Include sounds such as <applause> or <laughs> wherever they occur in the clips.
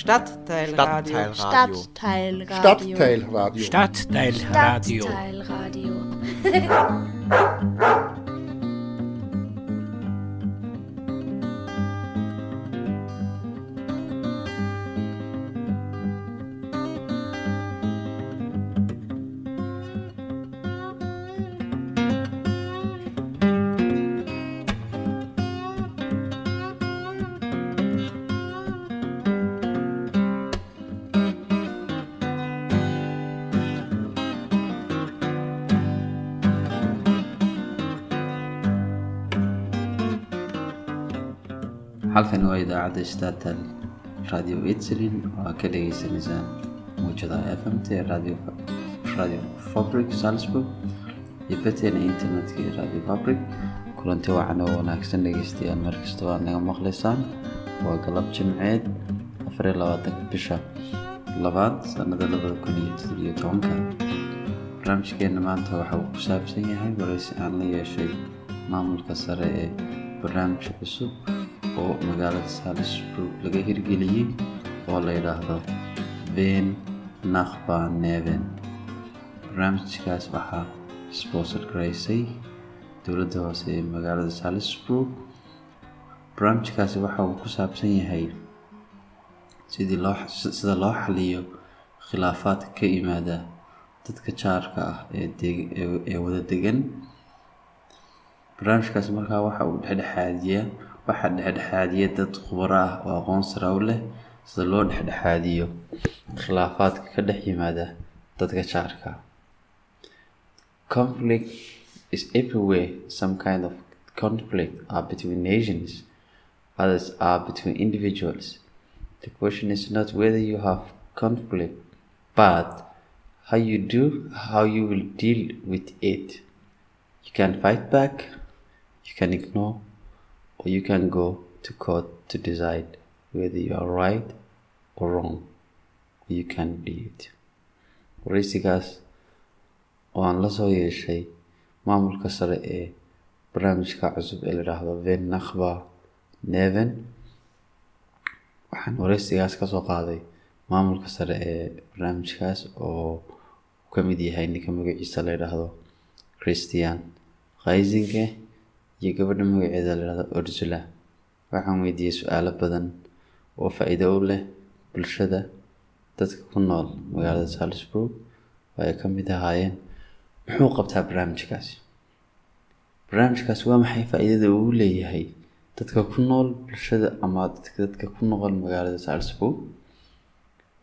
Stadtteilradio. Stadtteilradio. Stadtteilradio. Stadtteilradio. Stadtteilradio. <laughs> halkan waa idaacadda startal radio itzlin oo aad ka dhagaysanaysaan muujadaha fmt ee radio radio fabric salzburg iyo bateena internetka iyo radio fabric. Kulanti wacan oo wanaagsan dhegaystayaal markasta aad naga maqlaysaan waa galab jimceed afariyo labaatanka bisha labaad sanada labada kun iyo toddobiyo tobanka. Barnaamijkeena maanta waxa uu ku saabsan yahay waraysi aan la yeeshay maamulka sare ee barnaamij cusub oo magaalada salisburg laga hirgeliyey oo la yidhaahdo ven nakhba neven barnaamijkaas waxaa sponsor garaysay dowladda hoose ee magaalada salisburg barnaamijkaasi waxa uu ku saabsan yahay sidii loo sida loo xaliyo khilaafaadka ka yimaada dadka jaarka ah ee deg- ee- ee wada degan barnaamijkaasi markaa waxa uu dhexdhexaadiyaa waxaa dhexdhexaadiya dad khubaro ah oo aqoon sare u leh sida loo dhexdhexaadiyo khilaafaadka ka dhex yimaada dadka jaarka conflict is everywhere some kind of conflict are between nations others are between individuals. The question is not whether you have conflict but how you do how you will deal with it. You can fight back you can ignore or you can go to court to decide whether you are right or wrong you can do it. Waraysigaas oo aan la soo yeeshay maamulka sare ee barnaamijka cusub ee la yidhaahdo ven nakhba neven waxaan waraysigaas ka soo qaaday maamulka sare ee barnaamijkaas oo ka mid yahay ninka magaciisa la yidhaahdo christian khaysinke iyo gabadha magaceeda la yidhahdo ursula. Waxaan weydiiyey su'aalo badan oo faa-iido u leh bulshada dadka ku nool magaalada salisburg oo ay ka mid ahaayeen. Muxuu qabtaa barnaamijkaasi barnaamijkaasi waa maxay faa-iidada uu leeyahay dadka ku nool bulshada ama dadka ku noqon magaalada salisburg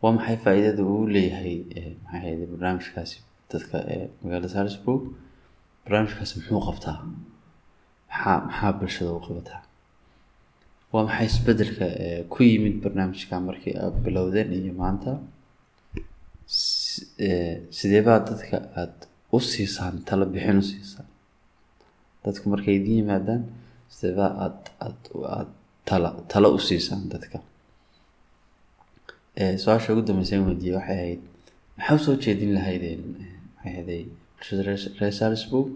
waa maxay faa-iidada uu leeyahay eh, maxay ahayd barnaamijkaasi dadka ee magaalada salisburg barnaamijkaasi muxuu qabtaa maxaa maxaa bulshada u qabataa waa maxay isbeddelka ku yimid barnaamijka markii aad bilowdeen iyo maanta S- ee, sidee baa dadka aada u siisaan talo bixin u siisaan dadku markay idin yimaadaan sidee baa aad aad aad tala talo u siisaan dadka su'aasha ugu dambeysay weydiiyey waxay ahayd maxaa u soo jeedin lahaydeen maxay ahayday bulshada reer salisburg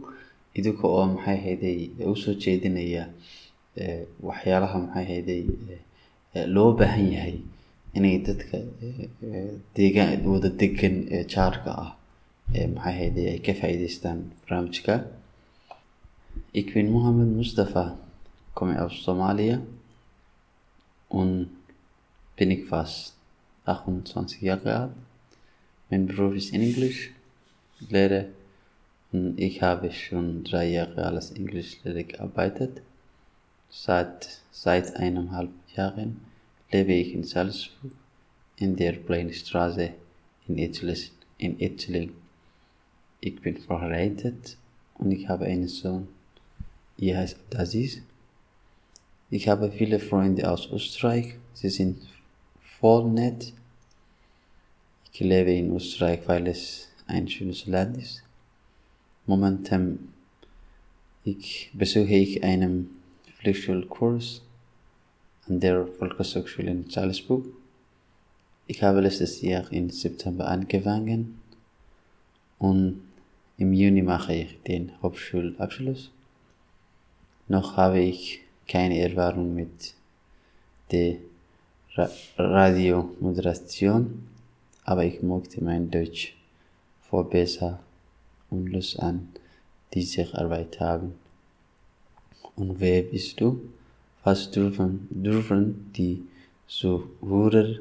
idinka oo maxay ahayday u soo jeedinaya ee, waxyaalaha maxay ee, loo baahan yahay inay dadka ee, ee, deegaan wada degan ee jaarka ah maxay ahayday ay ka faa'iidaystaan barnaamijka Ik ben Mohammed Mustafa, komme aus Somalia und bin ich fast 28 Jahre alt. Mein ich habe schon drei Jahre als Englischlehrer gearbeitet. Seit, seit eineinhalb Jahren lebe ich in Salzburg in der Pleinstraße in Ettlingen. In. Ich bin verheiratet und ich habe einen Sohn. Ihr heißt Aziz. Ich habe viele Freunde aus Österreich. Sie sind voll nett. Ich lebe in Österreich, weil es ein schönes Land ist. Momentan ich besuche ich einen Pflichtschulkurs an der Volkshochschule in Salzburg. Ich habe letztes Jahr im September angefangen und im Juni mache ich den Hauptschulabschluss. Noch habe ich keine Erfahrung mit der Ra Radiomoderation, aber ich mochte mein Deutsch verbessern und Lust an dieser Arbeit haben. Und wer bist du? Was dürfen, dürfen die Zuhörer,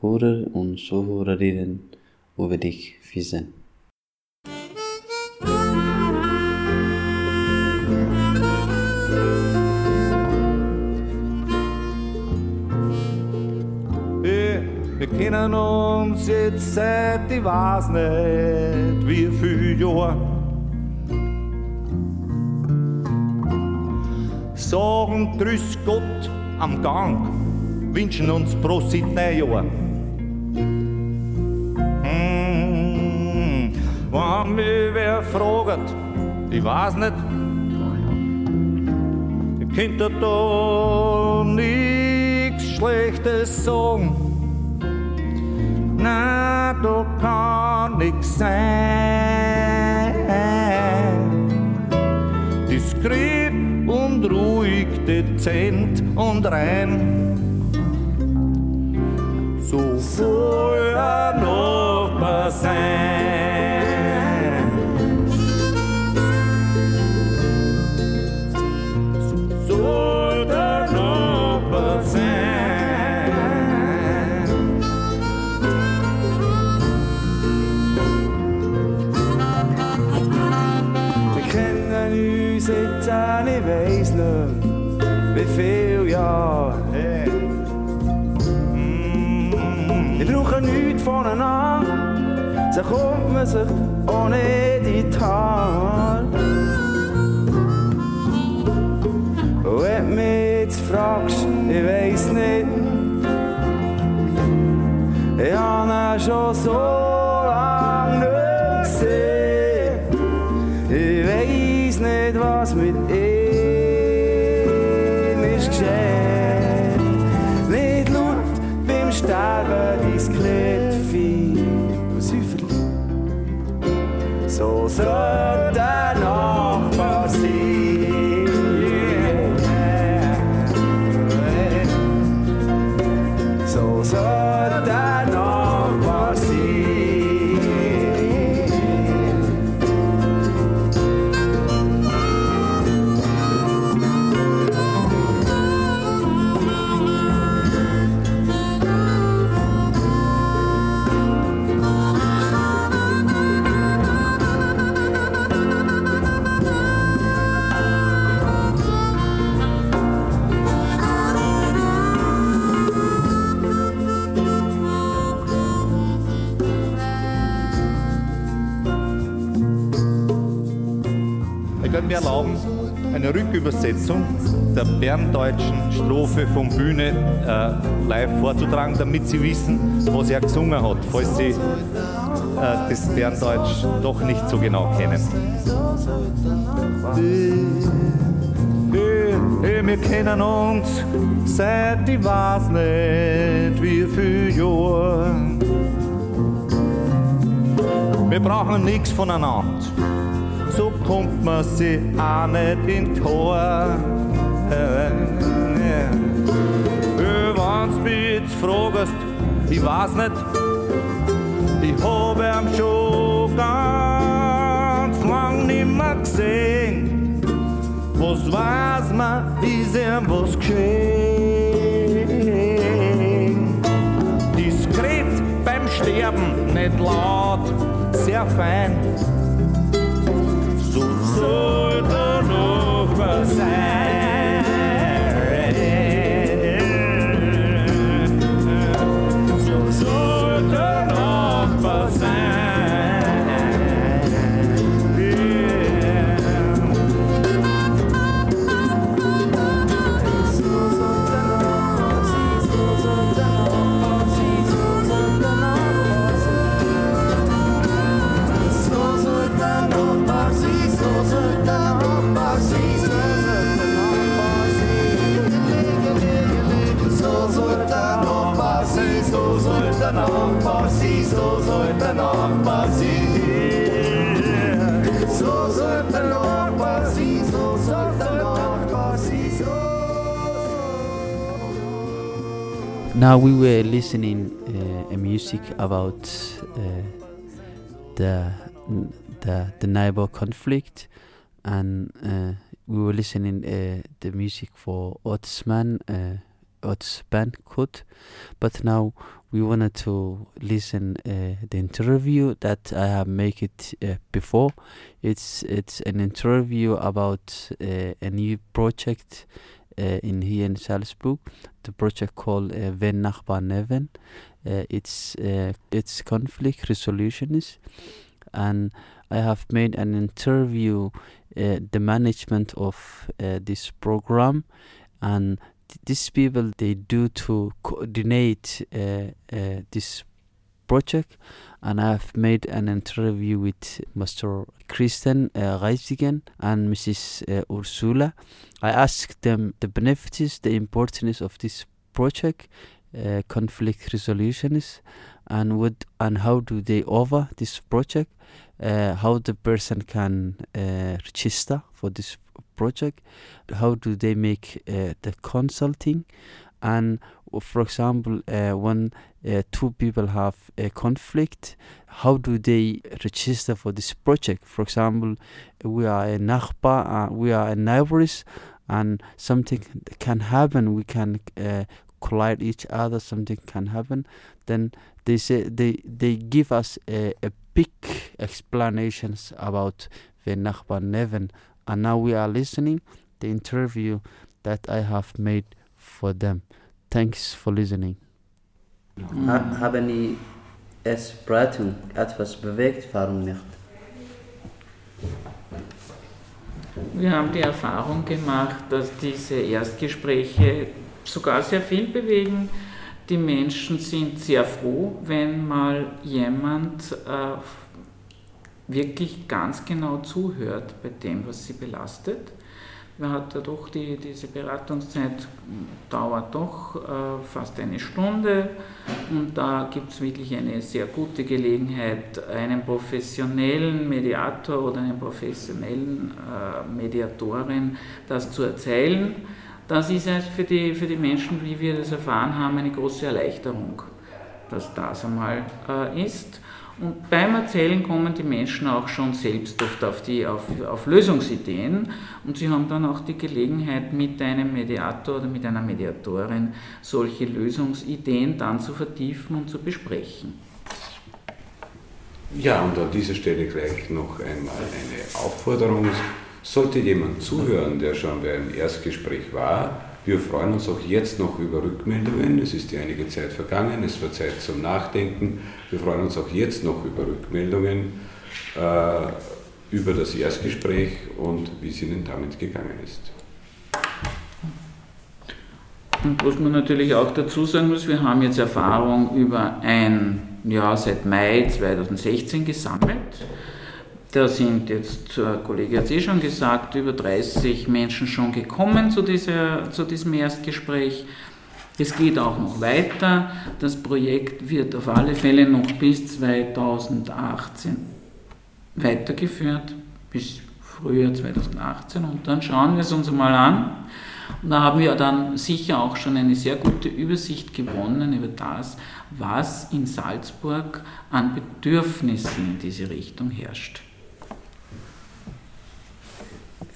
Hörer und Zuhörerinnen über dich wissen? Wir kennen uns jetzt seit ich weiß nicht wie viel Jahr. Sagen Grüß Gott am Gang, wünschen uns Prosit Neujahr. Hm, wenn mich wer fragt, ich weiß nicht, ich könnte da nichts Schlechtes sagen na, da kann nix sein. Diskret und ruhig, dezent und rein. So soll er noch sein. Kommt man sich ohne eine Rückübersetzung der berndeutschen Strophe von Bühne äh, live vorzutragen, damit Sie wissen, was er gesungen hat, falls Sie äh, das Berndeutsch doch nicht so genau kennen. wir kennen uns seit ich weiß nicht wie viel Jahren. Wir brauchen nichts voneinander kommt man sie auch nicht in Tor. Wenn's mich jetzt fragst, ich weiß nicht, ich hab ihn schon ganz lang nimmer gesehen. Was weiß man, ist ihm was geschehen? Diskret beim Sterben, nicht laut, sehr fein sollte noch was sein. Listening uh, a music about uh, the the the neighbor conflict, and uh, we were listening uh, the music for Otsman, uh, Ots Banquet, but now we wanted to listen uh, the interview that I have made it uh, before. It's it's an interview about a new project in here in Salzburg. The project called uh, Wenn Nachbar Neven. Uh, it's uh, it's conflict resolutionist, and I have made an interview uh, the management of uh, this program and th- these people they do to coordinate uh, uh, this project and I have made an interview with Mr. Christian uh, Reisigen and Mrs. Uh, Ursula. I asked them the benefits, the importance of this project, uh, conflict resolutions, and what and how do they offer this project, uh, how the person can uh, register for this project, how do they make uh, the consulting, and for example, uh, when uh, two people have a conflict, how do they register for this project? For example, we are a Nachbar, uh, we are a neighbors, and something can happen. We can uh, collide each other. Something can happen. Then they say they they give us a, a big explanations about the Nachbar Neven, and now we are listening the interview that I have made for them. Thanks for listening. Ha haben die Essberatung etwas bewegt? Warum nicht? Wir haben die Erfahrung gemacht, dass diese Erstgespräche sogar sehr viel bewegen. Die Menschen sind sehr froh, wenn mal jemand äh, wirklich ganz genau zuhört bei dem, was sie belastet. Man hat ja doch die, diese Beratungszeit dauert doch äh, fast eine Stunde und da gibt es wirklich eine sehr gute Gelegenheit, einen professionellen Mediator oder einen professionellen äh, Mediatorin das zu erzählen. Das ist für die, für die Menschen, wie wir das erfahren haben, eine große Erleichterung, dass das einmal äh, ist. Und beim Erzählen kommen die Menschen auch schon selbst oft auf, die, auf, auf Lösungsideen und sie haben dann auch die Gelegenheit, mit einem Mediator oder mit einer Mediatorin solche Lösungsideen dann zu vertiefen und zu besprechen. Ja, und an dieser Stelle gleich noch einmal eine Aufforderung. Sollte jemand zuhören, der schon bei einem Erstgespräch war, wir freuen uns auch jetzt noch über Rückmeldungen. Es ist ja einige Zeit vergangen, es war Zeit zum Nachdenken. Wir freuen uns auch jetzt noch über Rückmeldungen äh, über das Erstgespräch und wie es Ihnen damit gegangen ist. Und was man natürlich auch dazu sagen muss, wir haben jetzt Erfahrung über ein Jahr seit Mai 2016 gesammelt. Da sind jetzt, der Kollege hat es eh schon gesagt, über 30 Menschen schon gekommen zu, dieser, zu diesem Erstgespräch. Es geht auch noch weiter. Das Projekt wird auf alle Fälle noch bis 2018 weitergeführt, bis Frühjahr 2018. Und dann schauen wir es uns mal an. Und da haben wir dann sicher auch schon eine sehr gute Übersicht gewonnen über das, was in Salzburg an Bedürfnissen in diese Richtung herrscht.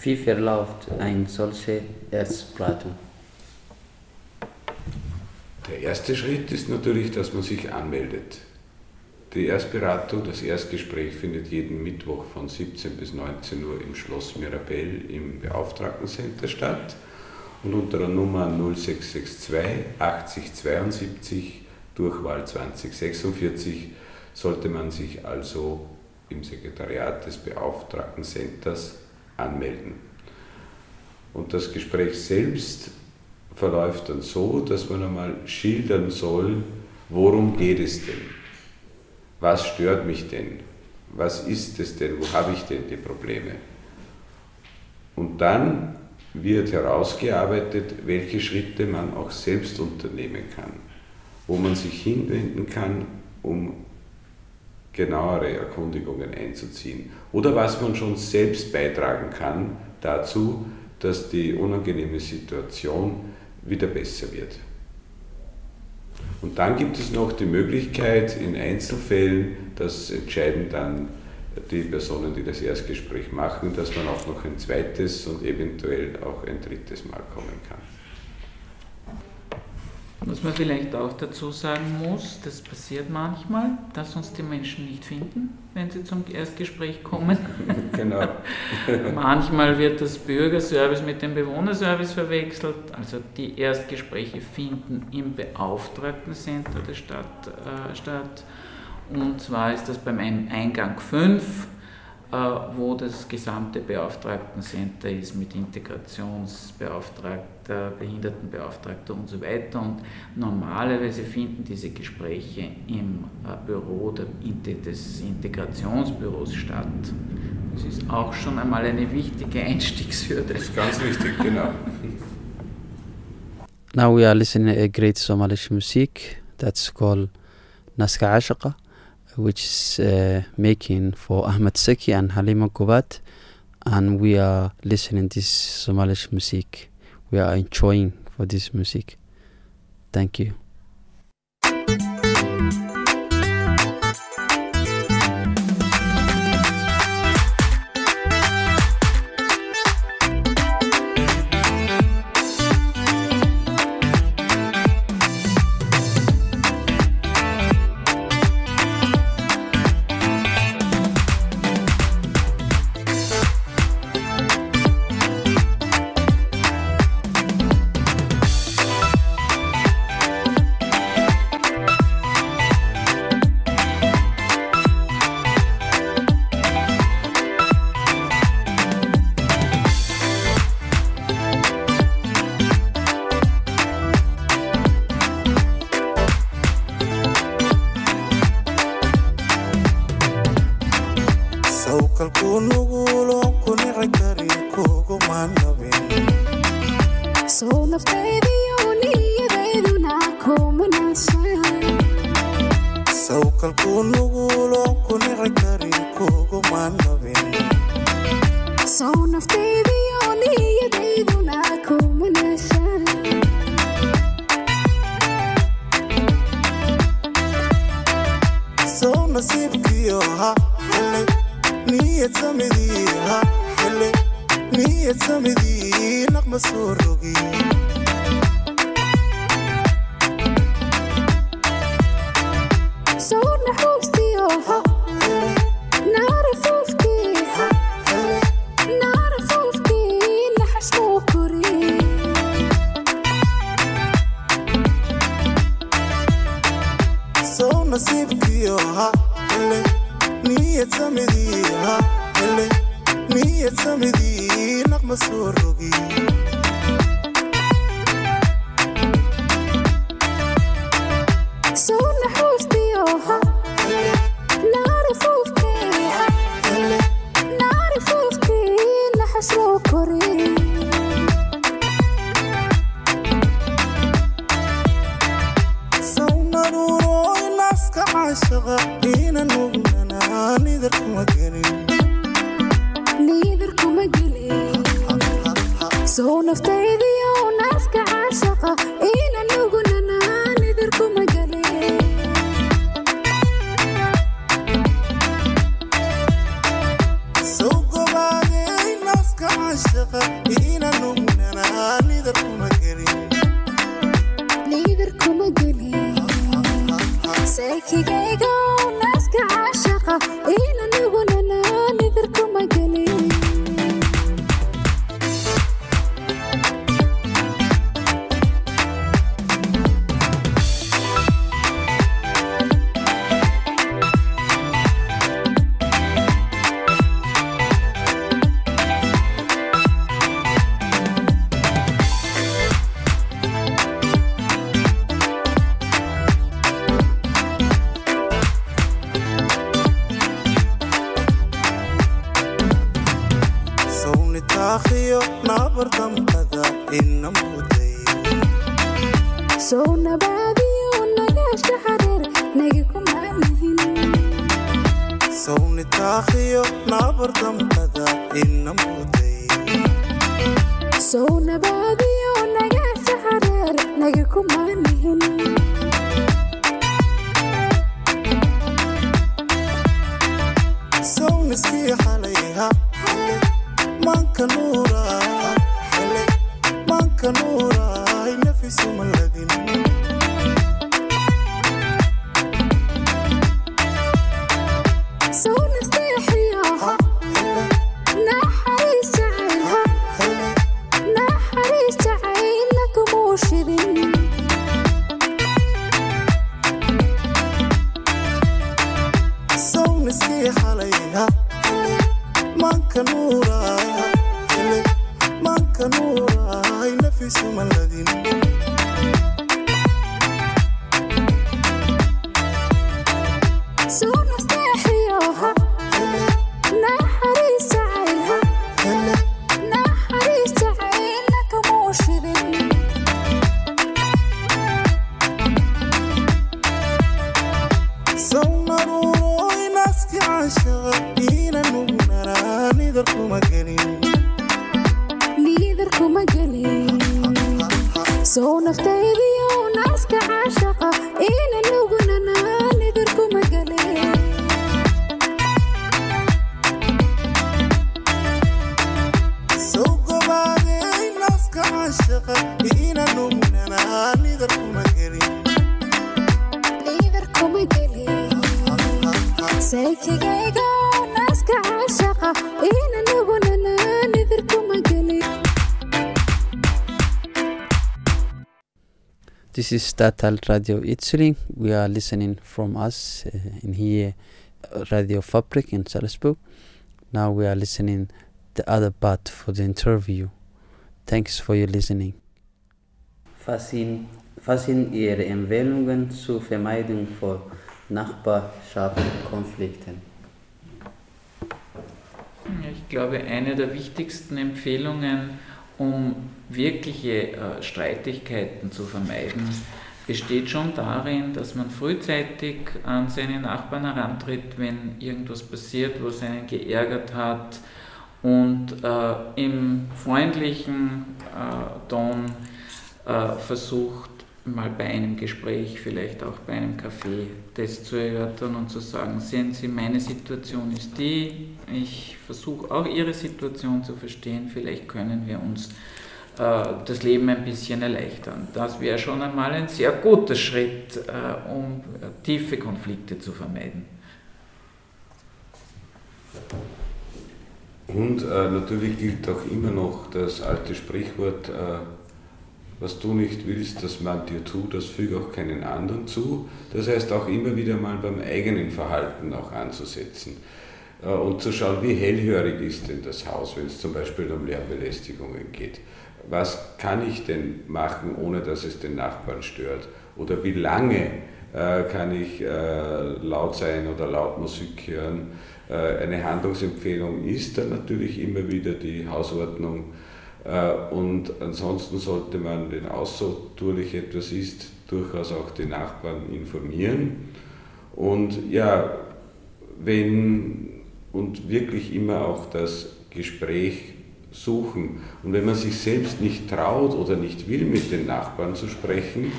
Wie verläuft eine solche Erstberatung? Der erste Schritt ist natürlich, dass man sich anmeldet. Die Erstberatung, das Erstgespräch findet jeden Mittwoch von 17 bis 19 Uhr im Schloss Mirabell im Beauftragtencenter statt und unter der Nummer 0662 8072 Durchwahl 2046 sollte man sich also im Sekretariat des Beauftragtencenters anmelden. Und das Gespräch selbst verläuft dann so, dass man einmal schildern soll, worum geht es denn? Was stört mich denn? Was ist es denn? Wo habe ich denn die Probleme? Und dann wird herausgearbeitet, welche Schritte man auch selbst unternehmen kann, wo man sich hinwenden kann, um genauere Erkundigungen einzuziehen oder was man schon selbst beitragen kann dazu, dass die unangenehme Situation wieder besser wird. Und dann gibt es noch die Möglichkeit in Einzelfällen, das entscheiden dann die Personen, die das Erstgespräch machen, dass man auch noch ein zweites und eventuell auch ein drittes Mal kommen kann. Was man vielleicht auch dazu sagen muss, das passiert manchmal, dass uns die Menschen nicht finden, wenn sie zum Erstgespräch kommen. <laughs> genau. <laughs> manchmal wird das Bürgerservice mit dem Bewohnerservice verwechselt. Also die Erstgespräche finden im Beauftragtencenter der Stadt äh, statt. Und zwar ist das beim Eingang 5 äh, wo das gesamte Beauftragtencenter ist mit Integrationsbeauftragter, Behindertenbeauftragter und so weiter. Und normalerweise finden diese Gespräche im äh, Büro des Integrationsbüros statt. Das ist auch schon einmal eine wichtige Einstiegshürde. Das ist ganz wichtig, genau. Now we are listening to a great Somalish music that's called Naska Ashaqa. Which is uh, making for Ahmed Seki and Halima Kubat. And we are listening this Somalish music. We are enjoying for this music. Thank you. xilli niyad samadii naqma soo rogi Tell me inaan ognaan anidarkuma ganin soo naftaydiyo naaska caashaqa inan sow nabaadiyo nagaashka xareer nagakumamahnsowni taakhiyo naabardambada ina muday This is Statal Radio Itzling. We are listening from us uh, in here, Radio Fabric in Salzburg. Now we are listening the other part for the interview. Thanks for your listening. Was sind Ihre Empfehlungen zur Vermeidung von Nachbarschaftskonflikten? Ich glaube, eine der wichtigsten Empfehlungen, um wirkliche äh, Streitigkeiten zu vermeiden, besteht schon darin, dass man frühzeitig an seine Nachbarn herantritt, wenn irgendwas passiert, was einen geärgert hat und äh, im freundlichen äh, Ton äh, versucht, mal bei einem Gespräch, vielleicht auch bei einem Café, das zu erörtern und zu sagen, sehen Sie, meine Situation ist die, ich versuche auch Ihre Situation zu verstehen, vielleicht können wir uns äh, das Leben ein bisschen erleichtern. Das wäre schon einmal ein sehr guter Schritt, äh, um äh, tiefe Konflikte zu vermeiden. Und äh, natürlich gilt auch immer noch das alte Sprichwort, äh, was du nicht willst, dass man dir tut, das füge auch keinen anderen zu. Das heißt auch immer wieder mal beim eigenen Verhalten auch anzusetzen äh, und zu schauen, wie hellhörig ist denn das Haus, wenn es zum Beispiel um Lärmbelästigungen geht. Was kann ich denn machen, ohne dass es den Nachbarn stört? Oder wie lange äh, kann ich äh, laut sein oder laut Musik hören? Eine Handlungsempfehlung ist dann natürlich immer wieder die Hausordnung. Äh, und ansonsten sollte man, wenn außertourlich etwas ist, durchaus auch die Nachbarn informieren. Und ja, wenn und wirklich immer auch das Gespräch suchen. Und wenn man sich selbst nicht traut oder nicht will, mit den Nachbarn zu sprechen,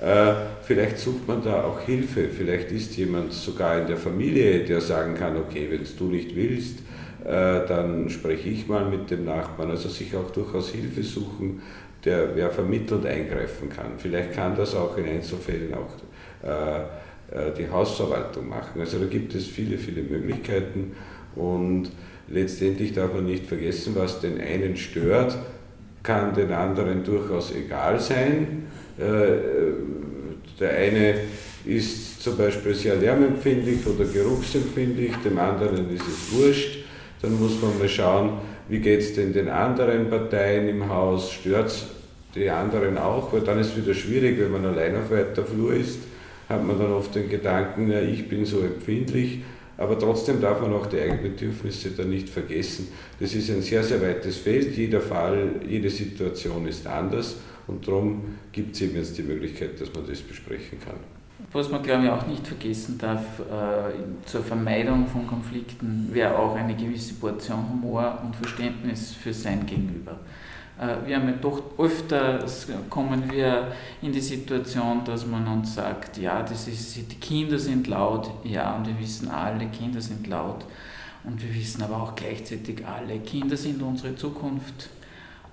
äh, vielleicht sucht man da auch Hilfe. Vielleicht ist jemand sogar in der Familie, der sagen kann, okay, wenn es du nicht willst, dann spreche ich mal mit dem Nachbarn. Also sich auch durchaus Hilfe suchen, der wer vermittelnd eingreifen kann. Vielleicht kann das auch in Einzelfällen auch äh, äh, die Hausverwaltung machen. Also da gibt es viele, viele Möglichkeiten und letztendlich darf man nicht vergessen, was den einen stört, kann den anderen durchaus egal sein. Der eine ist zum Beispiel sehr lärmempfindlich oder geruchsempfindlich, dem anderen ist es wurscht. Dann muss man mal schauen, wie geht es denn den anderen Parteien im Haus, stört es die anderen auch, weil dann ist es wieder schwierig, wenn man allein auf weiter Flur ist, hat man dann oft den Gedanken, ja, ich bin so empfindlich, aber trotzdem darf man auch die eigenen Bedürfnisse dann nicht vergessen. Das ist ein sehr, sehr weites Feld, jeder Fall, jede Situation ist anders. Und darum gibt es eben jetzt die Möglichkeit, dass man das besprechen kann. Was man, glaube ich, auch nicht vergessen darf, äh, zur Vermeidung von Konflikten wäre auch eine gewisse Portion Humor und Verständnis für sein Gegenüber. Äh, wir haben ja doch öfter kommen wir in die Situation, dass man uns sagt, ja, das ist, die Kinder sind laut, ja, und wir wissen alle, Kinder sind laut. Und wir wissen aber auch gleichzeitig alle, Kinder sind unsere Zukunft.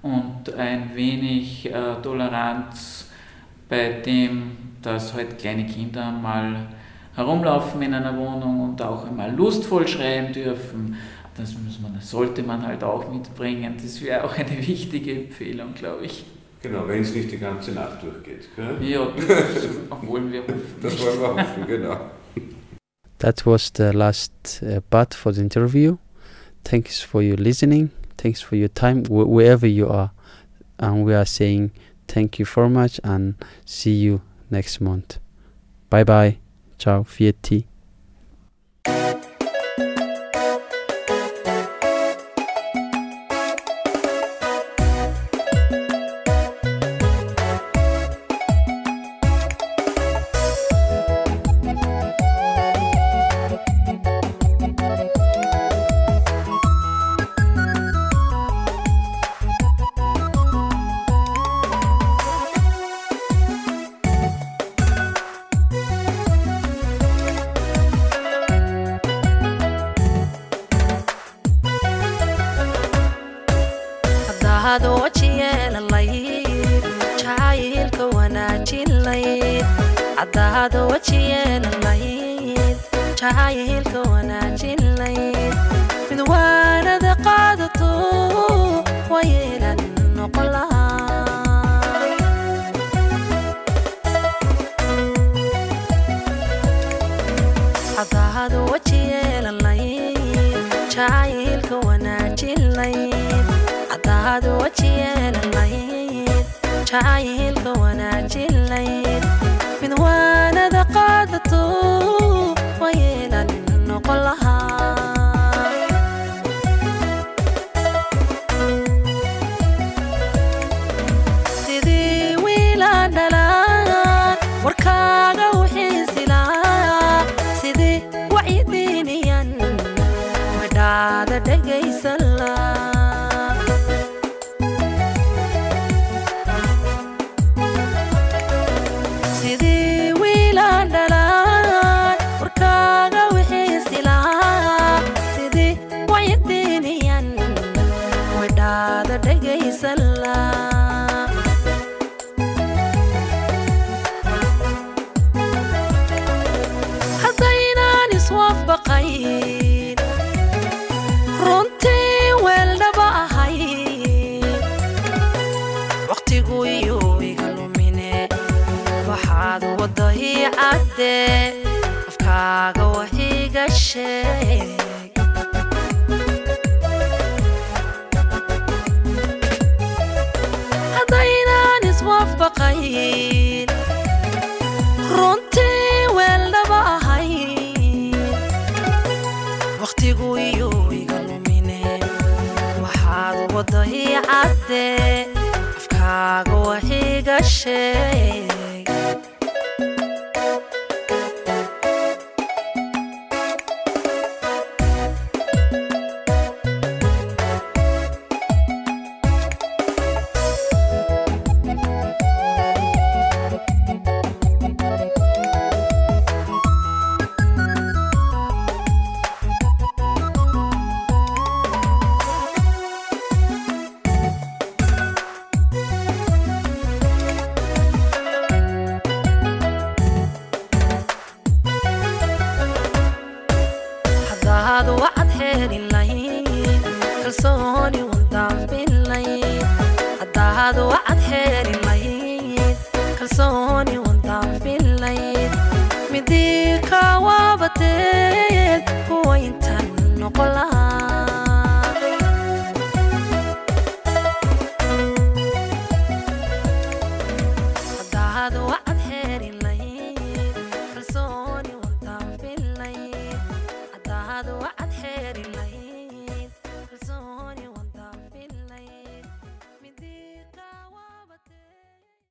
und ein wenig äh, Toleranz bei dem, dass halt kleine Kinder mal herumlaufen in einer Wohnung und auch einmal lustvoll schreien dürfen. Das muss man, das sollte man halt auch mitbringen. Das wäre auch eine wichtige Empfehlung, glaube ich. Genau, wenn es nicht die ganze Nacht durchgeht. Gell? Ja, <laughs> das wollen wir hoffen. Das wollen wir hoffen, genau. That was the last uh, part for the interview. Thanks for your listening. Thanks for your time wh- wherever you are. And we are saying thank you very much and see you next month. Bye bye. Ciao. Fiat. time aaday afkaaga wahigashe